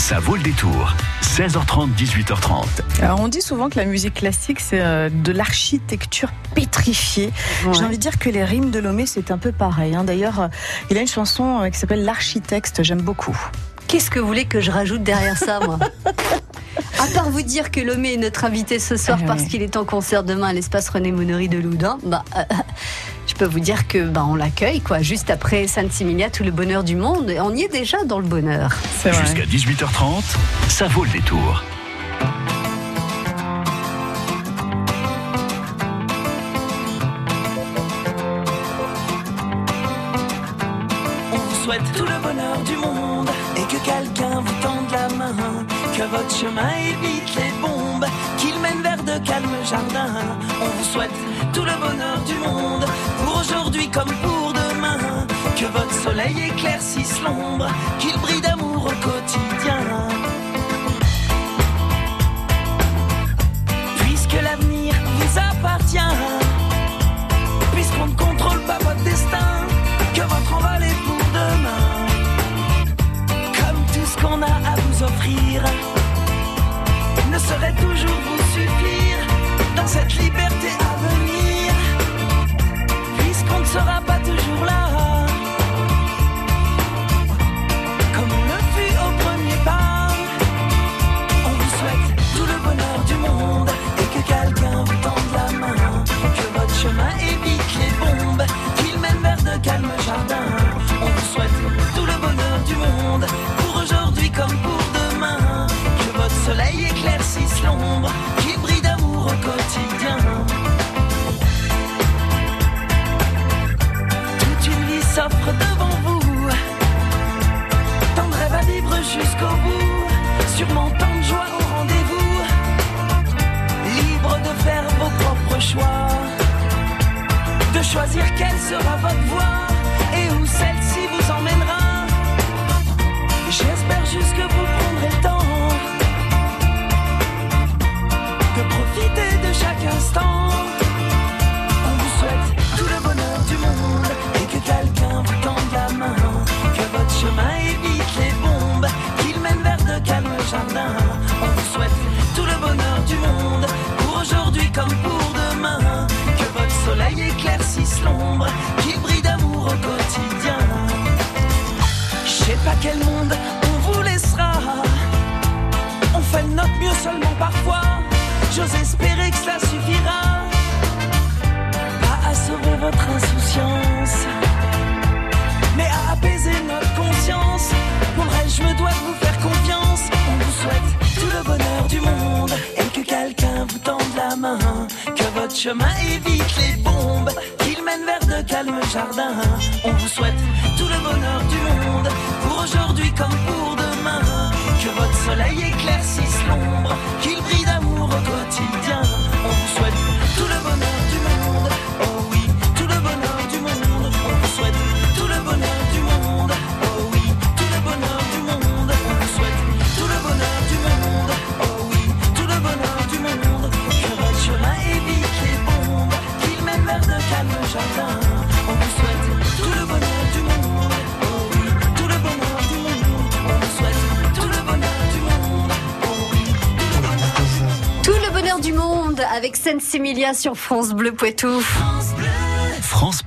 Ça vaut le détour. 16h30, 18h30. Alors on dit souvent que la musique classique c'est euh, de l'architecture pétrifiée. J'ai envie de dire que les rimes de Lomé c'est un peu pareil. hein. D'ailleurs, euh, il a une chanson euh, qui s'appelle L'architecte, j'aime beaucoup. Qu'est-ce que vous voulez que je rajoute derrière ça, moi À part vous dire que Lomé est notre invité ce soir Ah parce qu'il est en concert demain à l'espace René Monnery de Loudun, bah, euh, peux vous dire que bah, on l'accueille quoi, juste après Sainte-Similia, tout le bonheur du monde. Et on y est déjà dans le bonheur. Jusqu'à 18h30, ça vaut le détour. On vous souhaite tout le bonheur du monde et que quelqu'un vous tende la main, que votre chemin évite les bombes, qu'il mène vers de calmes jardins. On vous souhaite tout le bonheur du monde pour aujourd'hui comme pour demain, que votre soleil éclaircisse l'ombre, qu'il brille d'amour au quotidien. Puisque l'avenir vous appartient, puisqu'on ne contrôle pas votre destin, que votre envol est pour demain. Comme tout ce qu'on a à vous offrir saurait toujours vous jusqu'au bout. Sûrement tant de joie au rendez-vous. Libre de faire vos propres choix. De choisir quelle sera votre voie soleil éclaircisse l'ombre, qu'il brille d'amour au quotidien. Je sais pas quel monde on vous laissera. On fait notre mieux seulement parfois. J'ose espérer que cela suffira. Pas à sauver votre insouciance, mais à apaiser notre conscience. Pour le reste, je me dois de vous faire confiance. On vous souhaite tout le bonheur du monde et que quelqu'un vous tende la main? Que votre chemin évite les qu'il mène vers de calmes jardins. On vous souhaite tout le bonheur du monde pour aujourd'hui comme pour demain. Que votre soleil éclaircisse l'ombre, Sainte-Similia sur France Bleu Poitou.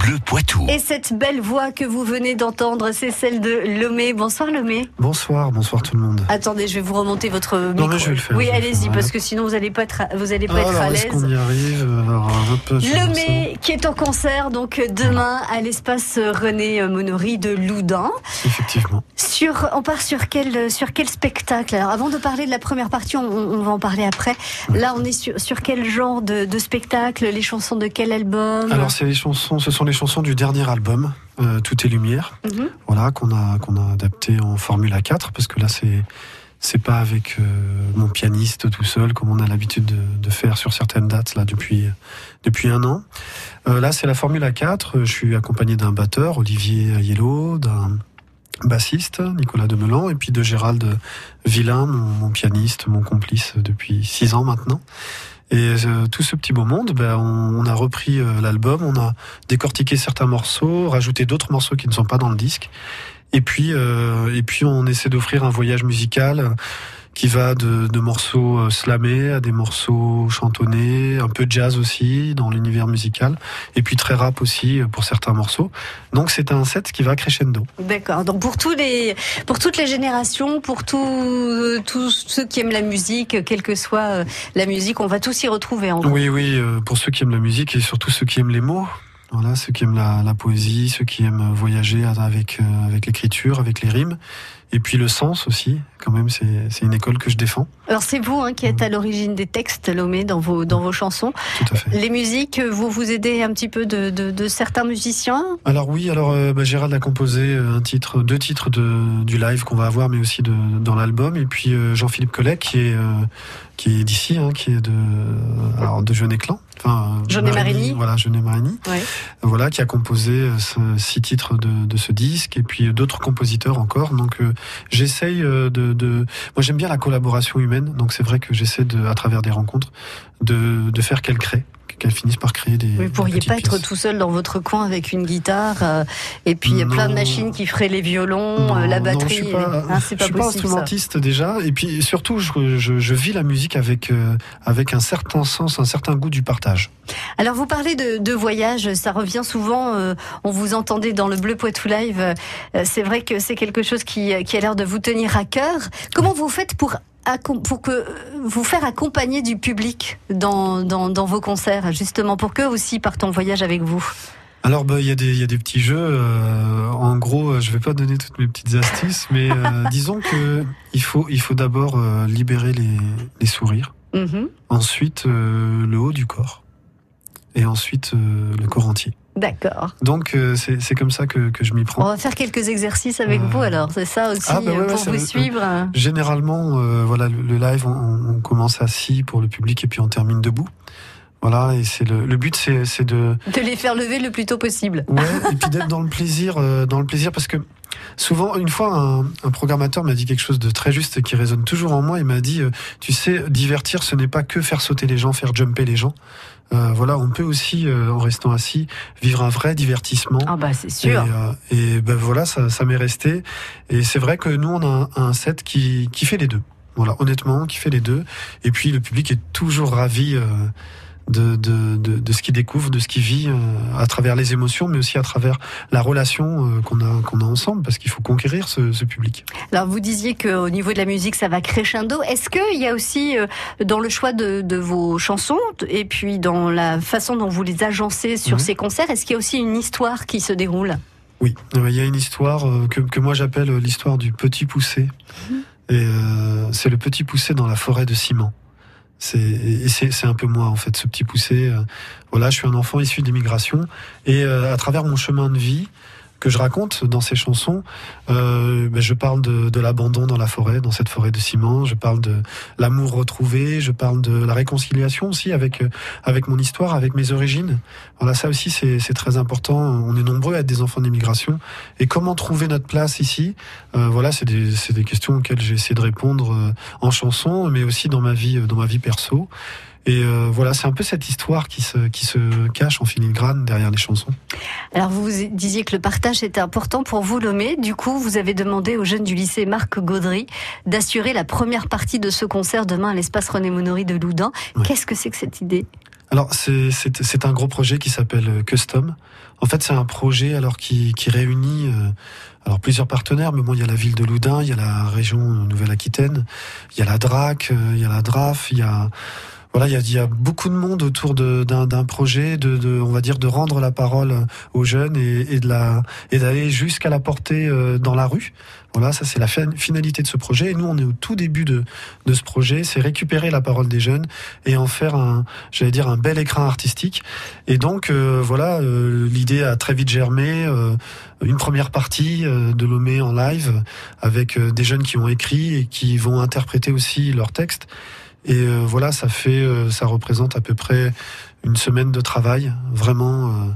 Bleu Poitou. Et cette belle voix que vous venez d'entendre, c'est celle de Lomé. Bonsoir Lomé. Bonsoir, bonsoir tout le monde. Attendez, je vais vous remonter votre micro. mais je vais le faire, Oui, allez-y, parce que sinon vous allez pas être, à- vous allez pas être Alors, à est-ce qu'on l'aise. y arrive? Alors, un peu sur Lomé qui est en concert donc demain à l'espace René Monory de Loudun. Effectivement. Sur, on part sur quel sur quel spectacle? Alors avant de parler de la première partie, on, on va en parler après. Là, on est sur, sur quel genre de, de spectacle? Les chansons de quel album? Alors, c'est les chansons, ce sont les chansons du dernier album, euh, Tout est lumière, Mhm. voilà, qu'on a, qu'on a adapté en Formule 4, parce que là, c'est, c'est pas avec euh, mon pianiste tout seul, comme on a l'habitude de, de faire sur certaines dates, là, depuis, depuis un an. Euh, là, c'est la Formule 4. Je suis accompagné d'un batteur, Olivier Aiello, d'un bassiste, Nicolas Demelan, et puis de Gérald Villain, mon, mon pianiste, mon complice depuis six ans maintenant. Et euh, tout ce petit beau monde, ben, on, on a repris euh, l'album, on a décortiqué certains morceaux, rajouté d'autres morceaux qui ne sont pas dans le disque. Et puis, euh, et puis on essaie d'offrir un voyage musical qui va de, de morceaux euh, slamés à des morceaux chantonnés, un peu de jazz aussi dans l'univers musical, et puis très rap aussi euh, pour certains morceaux. Donc c'est un set qui va crescendo. D'accord. Donc pour tous les, pour toutes les générations, pour tous, tous ceux qui aiment la musique, quelle que soit euh, la musique, on va tous y retrouver. En gros. Oui, oui, euh, pour ceux qui aiment la musique et surtout ceux qui aiment les mots. Voilà, ceux qui aiment la, la poésie, ceux qui aiment voyager avec euh, avec l'écriture, avec les rimes, et puis le sens aussi. Quand même, c'est une école que je défends. Alors c'est vous hein, qui êtes à l'origine des textes, Lomé, dans vos dans vos chansons. Tout à fait. Les musiques, vous vous aidez un petit peu de, de, de certains musiciens. Alors oui, alors euh, bah, Gérald a composé euh, un titre, deux titres de, du live qu'on va avoir, mais aussi de, dans l'album. Et puis euh, Jean-Philippe Collet, qui est euh, qui est d'ici, hein, qui est de alors de Jeunet Clan, enfin Jeunet Marigny. Voilà, Jeunet Marigny. Ouais. Voilà, qui a composé six titres de, de ce disque, et puis d'autres compositeurs encore. Donc euh, j'essaye euh, de, de, moi j'aime bien la collaboration humaine, donc c'est vrai que j'essaie de, à travers des rencontres, de, de faire qu'elles créent, qu'elles finissent par créer des. Vous ne pourriez pas être tout seul dans votre coin avec une guitare euh, et puis Non. plein de machines qui feraient les violons, Non, euh, la non, batterie. je suis pas, Hein, c'est je pas suis pas ça. instrumentiste déjà, et puis surtout, je, je, je vis la musique avec euh, avec un certain sens, un certain goût du partage. Alors vous parlez de, de voyage, ça revient souvent. on vous entendait dans le Bleu Poitou Live. c'est vrai que c'est quelque chose qui, qui a l'air de vous tenir à cœur. Comment vous faites pour pour que vous faire accompagner du public dans, dans, dans vos concerts, justement, pour qu'eux aussi partent en voyage avec vous Alors, bah, il y a des il y a des petits jeux. euh, en gros, euh, je vais pas donner toutes mes petites astuces, mais euh, disons que il faut il faut d'abord euh, libérer les les sourires, Mhm. ensuite le haut du corps, et ensuite le corps entier. D'accord. Donc euh, c'est c'est comme ça que que je m'y On prends. va faire quelques exercices avec Euh, vous alors, c'est ça aussi, ah, bah ouais, euh, ouais, pour vous va- suivre. Généralement, euh, voilà, le, le live, on, on commence assis pour le public et puis on termine debout. Voilà, et c'est le, le but, c'est c'est de De les faire lever le plus tôt possible. ouais, et puis d'être dans le plaisir, euh, dans le plaisir, parce que souvent, une fois, un, un programmateur m'a dit quelque chose de très juste et qui résonne toujours en moi. Il m'a dit, euh, tu sais, divertir, ce n'est pas que faire sauter les gens, faire jumper les gens. Euh, voilà, on peut aussi, euh, en restant assis, vivre un vrai divertissement. Ah bah c'est Et, sûr. euh, et ben voilà, ça, ça m'est resté. Et c'est vrai que nous, on a un, un set qui, qui fait les deux. Voilà, honnêtement, qui fait les deux. Et puis le public est toujours ravi euh, de, de, de, de ce qu'il découvre, de ce qu'il vit euh, à travers les émotions, mais aussi à travers la relation euh, qu'on a, qu'on a ensemble, parce qu'il faut conquérir ce, ce public. Alors vous disiez qu'au niveau de la musique, ça va crescendo. Est-ce qu'il y a aussi euh, dans le choix de, de vos chansons et puis dans la façon dont vous les agencez sur Mhm. ces concerts, est-ce qu'il y a aussi une histoire qui se déroule? Oui, il y a une histoire que, que moi j'appelle l'histoire du petit poussé. Et euh, c'est le petit poussé dans la forêt de ciment. C'est un peu moi en fait, ce petit poussé. euh, voilà, je suis un enfant issu d'immigration et euh, à travers mon chemin de vie que je raconte dans ces chansons, euh, ben, je parle de, de l'abandon dans la forêt, dans cette forêt de ciment. Je parle de l'amour retrouvé. Je parle de la réconciliation aussi avec euh, avec mon histoire, avec mes origines. Voilà, ça aussi c'est très important. On est nombreux à être des enfants d'immigration et comment trouver notre place ici? Euh, voilà, c'est des des questions auxquelles j'ai essayé de répondre euh, en chanson, mais aussi dans ma vie euh, dans ma vie perso. Et euh, voilà, c'est un peu cette histoire qui se qui se cache en filigrane derrière les chansons. Alors vous disiez que le partage était important pour vous, Lomé. Du coup, vous avez demandé aux jeunes du lycée Marc Gaudry d'assurer la première partie de ce concert demain à l'espace René Monory de Loudun. Ouais. Qu'est-ce que c'est que cette idée? Alors c'est c'est c'est un gros projet qui s'appelle euh, Custom. En fait, c'est un projet alors qui qui réunit euh, alors plusieurs partenaires, mais bon, il y a la ville de Loudun, il y a la région Nouvelle-Aquitaine, il y a la DRAC, euh, il y a la DRAF, il y a voilà, il y y a beaucoup de monde autour d'un projet de, de, on va dire, de rendre la parole aux jeunes et, et de la et d'aller jusqu'à la porter euh, dans la rue. Voilà, ça c'est la fin- finalité de ce projet. Et nous, on est au tout début de de ce projet, c'est récupérer la parole des jeunes et en faire un, j'allais dire, un bel écran artistique. Et donc, euh, voilà, euh, l'idée a très vite germé. euh, une première partie euh, de Lomé en live avec euh, des jeunes qui ont écrit et qui vont interpréter aussi leurs textes. Et euh, voilà, ça fait, euh, ça représente à peu près une semaine de travail, vraiment.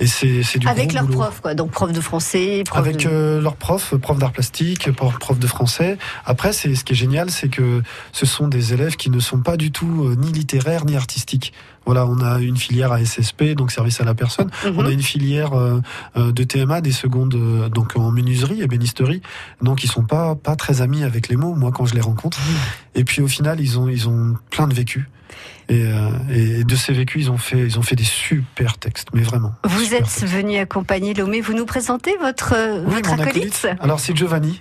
Et c'est c'est du Avec leurs profs, quoi. Donc prof de français, prof Avec de... euh, leurs profs, profs d'art plastique, prof prof de français. Après, c'est ce qui est génial, c'est que ce sont des élèves qui ne sont pas du tout euh, ni littéraires ni artistiques. Voilà, on a une filière à SSP, donc service à la personne. Mhm. On a une filière euh, euh, de TMA, des secondes, euh, donc en menuiserie et bénisterie. Donc ils sont pas pas très amis avec les mots. Moi, quand je les rencontre. Et puis au final, ils ont ils ont plein de vécus. Et, euh, et de ces vécus, ils ont fait ils ont fait des super textes, mais vraiment. Vous êtes textes. venu accompagner Lomé. Vous nous présentez votre, euh, Oui, votre acolyte Alors c'est Giovanni.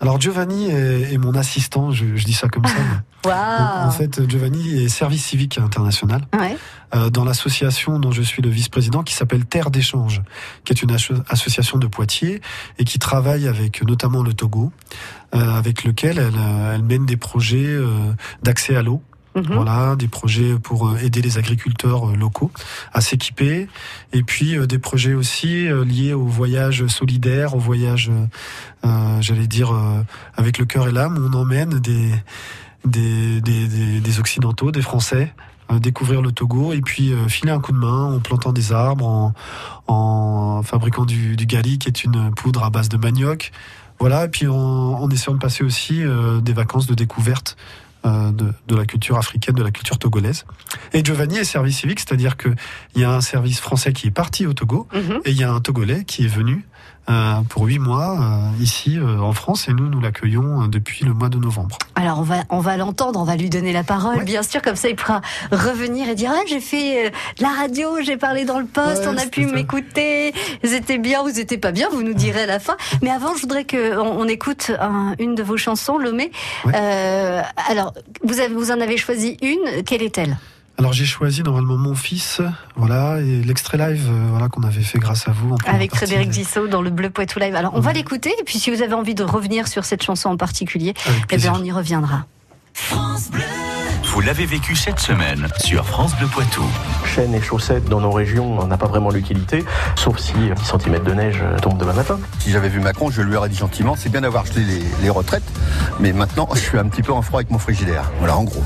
Alors Giovanni est, est mon assistant, je, je dis ça comme ça. Waouh En fait, Giovanni est service civique international Ouais. euh, dans l'association dont je suis le vice-président qui s'appelle Terre d'échange, qui est une asso- association de Poitiers et qui travaille avec notamment le Togo, euh, avec lequel elle, elle mène des projets d'accès à l'eau. Mhm. Voilà, des projets pour euh, aider les agriculteurs euh, locaux à s'équiper, et puis euh, des projets aussi liés au voyage solidaire, au voyage, euh, j'allais dire, euh, avec le cœur et l'âme. On emmène des, des, des, des, des Occidentaux, des Français, découvrir le Togo, et puis filer un coup de main en plantant des arbres, en, en fabriquant du, du gali, qui est une poudre à base de manioc. Voilà, et puis en, en essayant de passer aussi des vacances de découverte de, de la culture africaine, de la culture togolaise. Et Giovanni est service civique, c'est-à-dire qu'il y a un service français qui est parti au Togo Mhm. et il y a un Togolais qui est venu euh, pour huit mois euh, ici euh, en France et nous nous l'accueillons euh, depuis le mois de novembre. Alors on va on va l'entendre, on va lui donner la parole, Ouais. bien sûr, comme ça il pourra revenir et dire ah j'ai fait euh, de la radio, j'ai parlé dans le poste, Ouais, on a c'était pu m'écouter, c'était bien, vous étiez pas bien, vous nous direz à la fin. Mais avant, je voudrais que on, on écoute un- une de vos chansons, Lomé. Ouais. Euh, alors vous avez vous en avez choisi une, quelle est-elle? Alors j'ai choisi normalement mon fils, voilà, et l'extrait live, euh, voilà qu'on avait fait grâce à vous. Avec. Frédéric Dissot dans le Bleu Poitou Live. Alors on va l'écouter et puis si vous avez envie de revenir sur cette chanson en particulier, eh bien on y reviendra. Vous l'avez vécu cette semaine sur France Bleu Poitou. Chaînes et chaussettes dans nos régions, on n'a pas vraiment l'utilité, sauf si 10 cm de neige tombe demain matin. Si j'avais vu Macron, je lui aurais dit gentiment, c'est bien d'avoir gelé les, les retraites, mais maintenant je suis un petit peu en froid avec mon frigidaire. Voilà, en gros.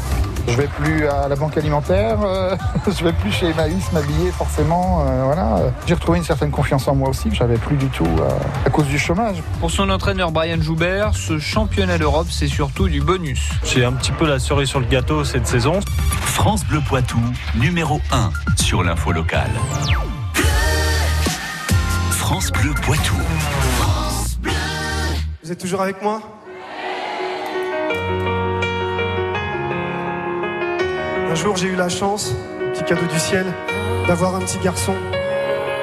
Je vais plus à la banque alimentaire, euh, je vais plus chez Emmaüs m'habiller forcément. euh, voilà. J'ai retrouvé une certaine confiance en moi aussi que j'avais plus du tout euh, à cause du chômage. Pour son entraîneur Brian Joubert, ce championnat d'Europe, c'est surtout du bonus. C'est un petit peu la cerise sur le gâteau cette saison. France Bleu Poitou, numéro 1 sur l'info locale. France Bleu Poitou. Vous êtes toujours avec moi? Jour, j'ai eu la chance, petit cadeau du ciel, d'avoir un petit garçon.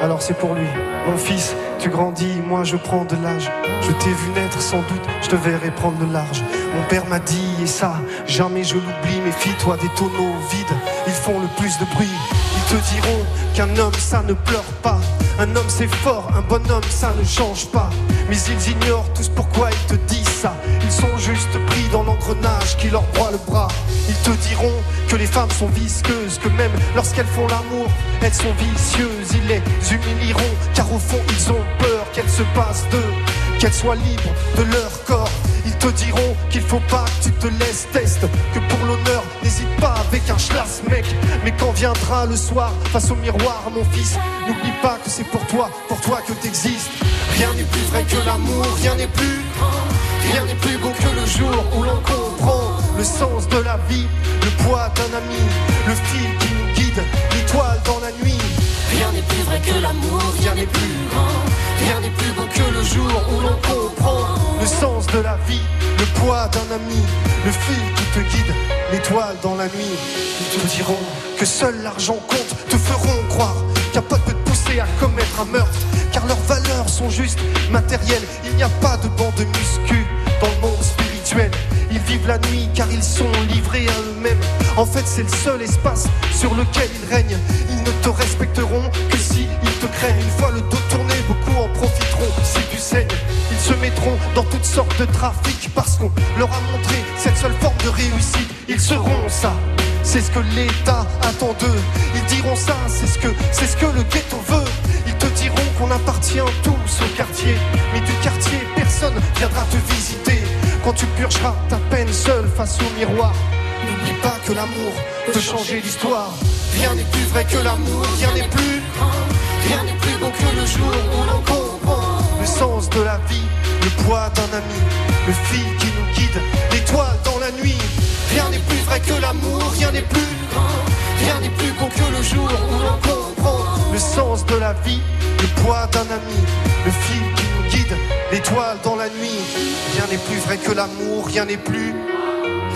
Alors c'est pour lui. Mon fils, tu grandis, moi je prends de l'âge. Je t'ai vu naître, sans doute, je te verrai prendre le large. Mon père m'a dit, et ça, jamais je l'oublie, méfie-toi des tonneaux vides, ils font le plus de bruit. Ils te diront qu'un homme, ça ne pleure pas. Un homme, c'est fort, un bonhomme, ça ne change pas. Mais ils ignorent tous pourquoi ils te disent ça. Ils sont juste pris dans l'engrenage qui leur broie le bras. Ils te diront que les femmes sont visqueuses, que même lorsqu'elles font l'amour, elles sont vicieuses. Ils les humilieront, car au fond, ils ont peur qu'elles se passent d'eux, qu'elles soient libres de leur corps. Ils te diront qu'il faut pas que tu te laisses test, que pour l'honneur, n'hésite pas avec un schlass, mec. Mais quand viendra le soir, face au miroir, mon fils, n'oublie pas que c'est pour toi, pour toi que t'existes. Rien n'est plus vrai que l'amour, rien n'est plus grand, rien n'est plus beau que le jour où l'on comprend le sens de la vie, le poids d'un ami, le fil qui nous guide, l'étoile dans la nuit. Rien n'est plus vrai que l'amour, rien n'est plus grand, rien n'est plus beau que le jour où l'on comprend le sens de la vie, le poids d'un ami, le fil qui te guide, l'étoile dans la nuit. Ils te diront que seul l'argent compte, te feront croire n'y a pas de pousser à commettre un meurtre, car leurs valeurs sont juste matérielles. Il n'y a pas de banc de muscu dans le monde spirituel. Ils vivent la nuit car ils sont livrés à eux-mêmes. En fait, c'est le seul espace sur lequel ils règnent. Ils ne te respecteront que si ils te craignent. Une fois le dos tourné, beaucoup en profiteront. Si tu saignes, ils se mettront dans toutes sortes de trafics parce qu'on leur a montré cette seule forme de réussite. Ils seront ça. C'est ce que l'État attend d'eux. Ils diront ça, c'est ce que c'est ce que le ghetto veut. Ils te diront qu'on appartient tous au quartier, mais du quartier personne viendra te visiter. Quand tu purgeras ta peine seule face au miroir, n'oublie pas que l'amour peut changer l'histoire. Rien n'est plus vrai que l'amour, rien n'est plus rien n'est plus beau que le jour où l'on comprend le sens de la vie, le poids d'un ami, le fil qui nous guide, l'étoile dans la nuit. Rien n'est plus vrai que l'amour, rien n'est plus grand, rien n'est plus beau que le jour où l'on comprend le sens de la vie, le poids d'un ami, le fil qui nous guide, l'étoile dans la nuit. Rien n'est plus vrai que l'amour, rien n'est plus,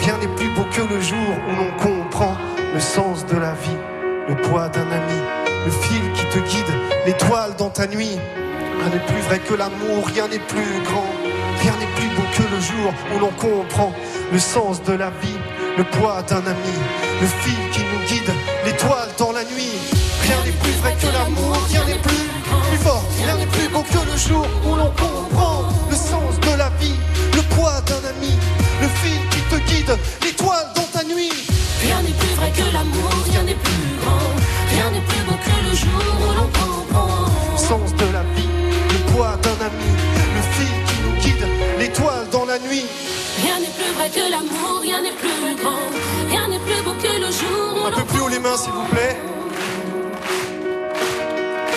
rien n'est plus beau que le jour où l'on comprend le sens de la vie, le poids d'un ami, le fil qui te guide, l'étoile dans ta nuit. Rien n'est plus vrai que l'amour, rien n'est plus grand, rien n'est plus beau que le jour où l'on comprend le sens de la vie, le poids d'un ami, le fil qui nous guide, l'étoile dans la nuit. Le jour où l'on comprend le sens de la vie, le poids d'un ami, le fil qui te guide, l'étoile dans ta nuit. Rien n'est plus vrai que l'amour, rien n'est plus grand. Rien n'est plus beau que le jour où l'on comprend. Le sens de la vie, le poids d'un ami, le fil qui nous guide, l'étoile dans la nuit. Rien n'est plus vrai que l'amour, rien n'est plus grand. Rien n'est plus beau que le jour où Un peu plus haut les mains s'il vous plaît.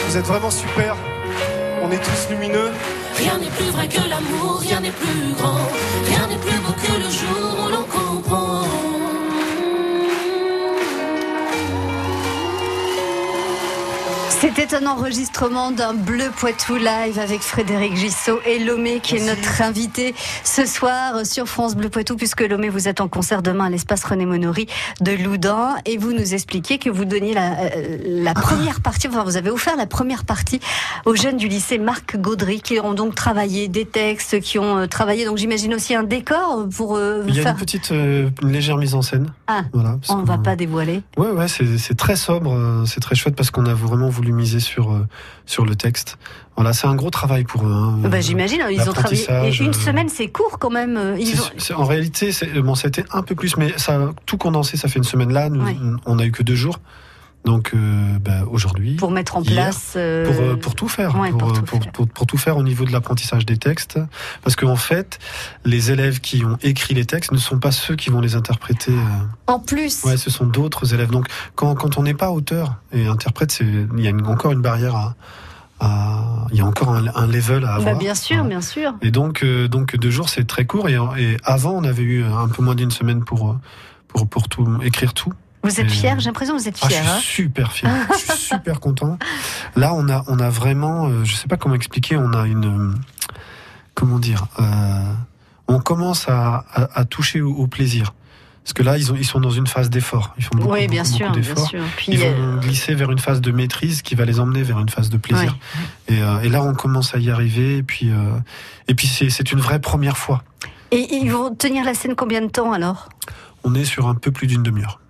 Vous êtes vraiment super. On est tous lumineux. Rien n'est plus vrai que l'amour, rien n'est plus grand. Rien n'est plus beau que le jour où l'on comprend. C'était un enregistrement d'un Bleu Poitou live avec Frédéric Gissot et Lomé qui est notre invité ce soir sur France Bleu Poitou puisque Lomé vous êtes en concert demain à l'espace René Monory de Loudun et vous nous expliquez que vous donniez la, euh, la première partie, enfin vous avez offert la première partie aux jeunes du lycée Marc Gaudry qui ont donc travaillé des textes, qui ont euh, travaillé donc j'imagine aussi un décor pour euh, Il y a faire... une petite, euh, légère mise en scène. Ah, Voilà, on ne va pas dévoiler. Ouais, ouais, c'est c'est très sobre, euh, c'est très chouette parce qu'on a vraiment voulu miser sur euh, sur le texte. Voilà, c'est un gros travail pour eux. hein. Bah, j'imagine, ils ont travaillé. Une euh, semaine, c'est court quand même. euh, Ils ont... en réalité, c'est- bon, ça a été un peu plus, mais ça a tout condensé. Ça fait une semaine là. Nous, Ouais. on a eu que deux jours. Donc euh, bah, aujourd'hui, Pour mettre en hier, place. euh, pour, euh, pour tout faire, ouais, pour, pour euh, tout pour, faire. pour- tout faire au niveau de l'apprentissage des textes, parce qu'en fait, les élèves qui ont écrit les textes ne sont pas ceux qui vont les interpréter. euh, En plus. Ouais, ce sont d'autres élèves. Donc, quand, quand on n'est pas auteur et interprète, il y a une- encore une barrière à, il y a encore un, un level à Bah, avoir. bien sûr, bien sûr. Et donc, euh, donc deux jours, c'est très court. Et, et avant, on avait eu un peu moins d'une semaine pour euh, pour pour tout écrire tout. Vous êtes fier J'ai l'impression que vous êtes Ah, je fier. suis hein super fier. je suis super content. Là, on a, on a vraiment, euh, je sais pas comment expliquer, on a une, euh, comment dire, euh, on commence à, à, à toucher au, au plaisir. Parce que là, ils, ont, ils sont dans une phase d'effort. Ils font beaucoup, oui, bien beaucoup, sûr, beaucoup d'efforts. Ils vont euh, glisser vers une phase de maîtrise qui va les emmener vers une phase de plaisir. Et, euh, et là, on commence à y arriver. Et puis, et puis c'est une vraie première fois. Et ils vont tenir la scène combien de temps alors? On est sur un peu plus d'une demi-heure.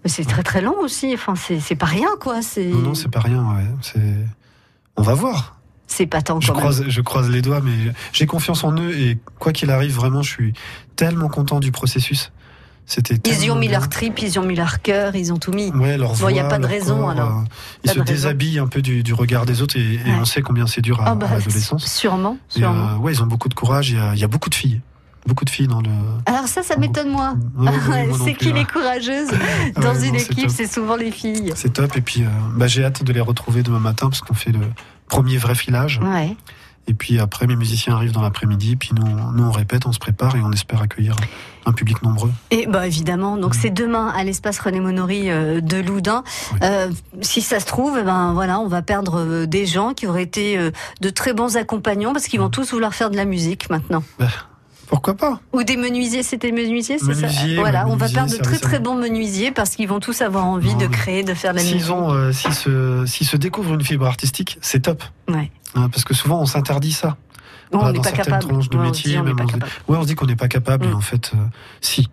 Oh, mais C'est très très long aussi. Enfin, c'est c'est pas rien quoi. C'est Non, non, c'est pas rien. Ouais. C'est, on va voir. c'est pas tant Je même. croise, je croise les doigts, mais j'ai confiance en eux et quoi qu'il arrive, vraiment, je suis tellement content du processus. C'était Ils y ont mis bien. leur trip, ils y ont mis leur cœur, ils ont tout mis. Ouais, leur Bon, il n'y a voix, pas de raison corps, alors. euh, ils se raison. déshabillent un peu du, du regard des autres et, et Ouais. on sait combien c'est dur à, Ah bah, à l'adolescence. Sûrement, Et, sûrement. euh, ouais, ils ont beaucoup de courage. Il y a, il y a beaucoup de filles, beaucoup de filles dans le. Alors ça, ça m'étonne moi. Ouais, ouais, moi non c'est qui ouais. les courageuses dans une non, équipe. C'est souvent les filles. C'est top. Et puis, euh, bah, j'ai hâte de les retrouver demain matin parce qu'on fait le premier vrai filage. Et puis après, mes musiciens arrivent dans l'après-midi. Puis nous, on- nous, on répète, on se prépare et on espère accueillir un public nombreux. Et bah évidemment, Mm. donc c'est demain à l'espace René Monory euh, de Loudun. Euh, si ça se trouve, eh ben voilà, on va perdre des gens qui auraient été de très bons accompagnants parce qu'ils vont tous vouloir faire de la musique maintenant. Pourquoi pas Ou des menuisiers, c'était menuisiers, c'est ça Voilà, on va perdre de très très bons menuisiers parce qu'ils vont tous avoir envie de créer, de faire de la musique. Euh, s'ils se, se découvrent une fibre artistique, c'est top. Ouais. Hein, parce que souvent, on s'interdit ça. On n'est dans pas certaines capable. tranches de Ouais, métier, on se- dit qu'on n'est pas capable, Mm. et en fait, euh, si.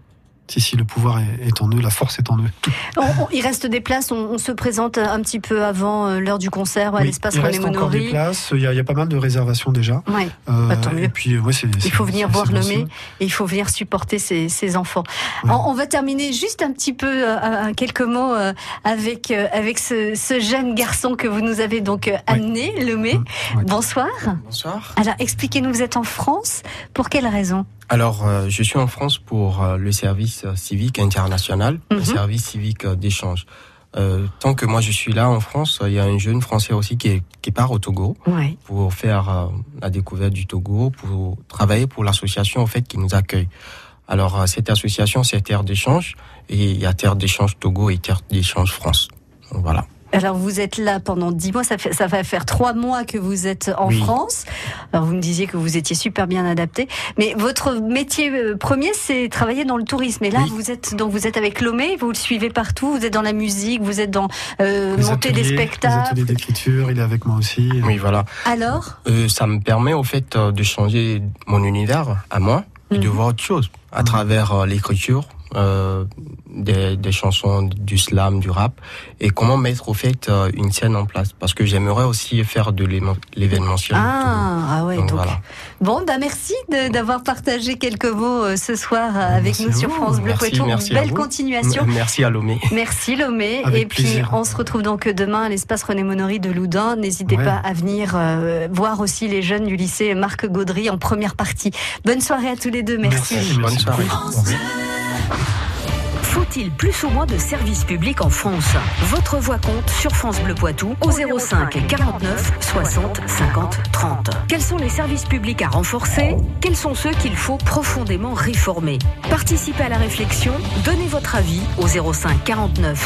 Si, si, le pouvoir est, en eux, la force est en eux. On- on- il reste des places, on, on se présente un petit peu avant euh, l'heure du concert à Oui, l'espace il reste encore des places. Il y, a, il y a pas mal de réservations déjà. Ouais. Euh, Bah, tant mieux. Et puis, ouais, c'est, Il faut venir c'est- voir le mai et il faut venir supporter ses, ses enfants. On, on va terminer juste un petit peu, euh, quelques mots euh, avec, euh, avec ce, ce jeune garçon que vous nous avez donc amené, Lomé. Bonsoir. Bonsoir. Alors expliquez-nous, vous êtes en France, pour quelle raison? Alors, euh, je suis en France pour euh, le service euh, civique international, Mhm. le service civique euh, d'échange. Euh, tant que moi je suis là en France, il y a un jeune Français aussi qui, est, qui part au Togo Ouais. pour faire euh, la découverte du Togo, pour travailler pour l'association en fait qui nous accueille. Alors, euh, cette association, c'est Terre d'échange. Et il y a Terre d'échange Togo et Terre d'échange France. Donc, voilà. Alors vous êtes là pendant dix mois, ça, fait, ça va faire trois mois que vous êtes en Oui. France. Alors vous me disiez que vous étiez super bien adapté, mais votre métier euh, premier c'est travailler dans le tourisme. Et là Oui. vous êtes donc vous êtes avec Lomé, vous le suivez partout, vous êtes dans la musique, vous êtes dans euh, Les monter des ateliers, Les spectacles. ateliers d'écriture, il est avec moi aussi. Oui, voilà. Alors? Euh, ça me permet au fait euh, de changer mon univers à moi et de Mhm. voir autre chose à travers euh, l'écriture, euh, des, des chansons du slam, du rap et comment mettre au fait euh, une scène en place? Parce que j'aimerais aussi faire de l'événementiel. Ah, ah ouais, Donc, donc. voilà. Bon, bah merci d'avoir partagé quelques mots euh, ce soir euh, avec Merci nous sur. France Bleu Merci, Poitou. merci à Belle vous. continuation. M- Merci à Lomé. Merci Lomé. Avec et puis plaisir. on se retrouve donc demain à l'espace René Monory de Loudun. N'hésitez Ouais. pas à venir euh, voir aussi les jeunes du lycée Marc Gaudry en première partie. Bonne soirée à tous les deux. Merci. Bonne soirée. Faut-il plus ou moins de services publics en France? Votre voix compte sur France Bleu Poitou au 05 49 60 50 30. Quels sont les services publics à renforcer? Quels sont ceux qu'il faut profondément réformer? Participez à la réflexion, donnez votre avis au 05 49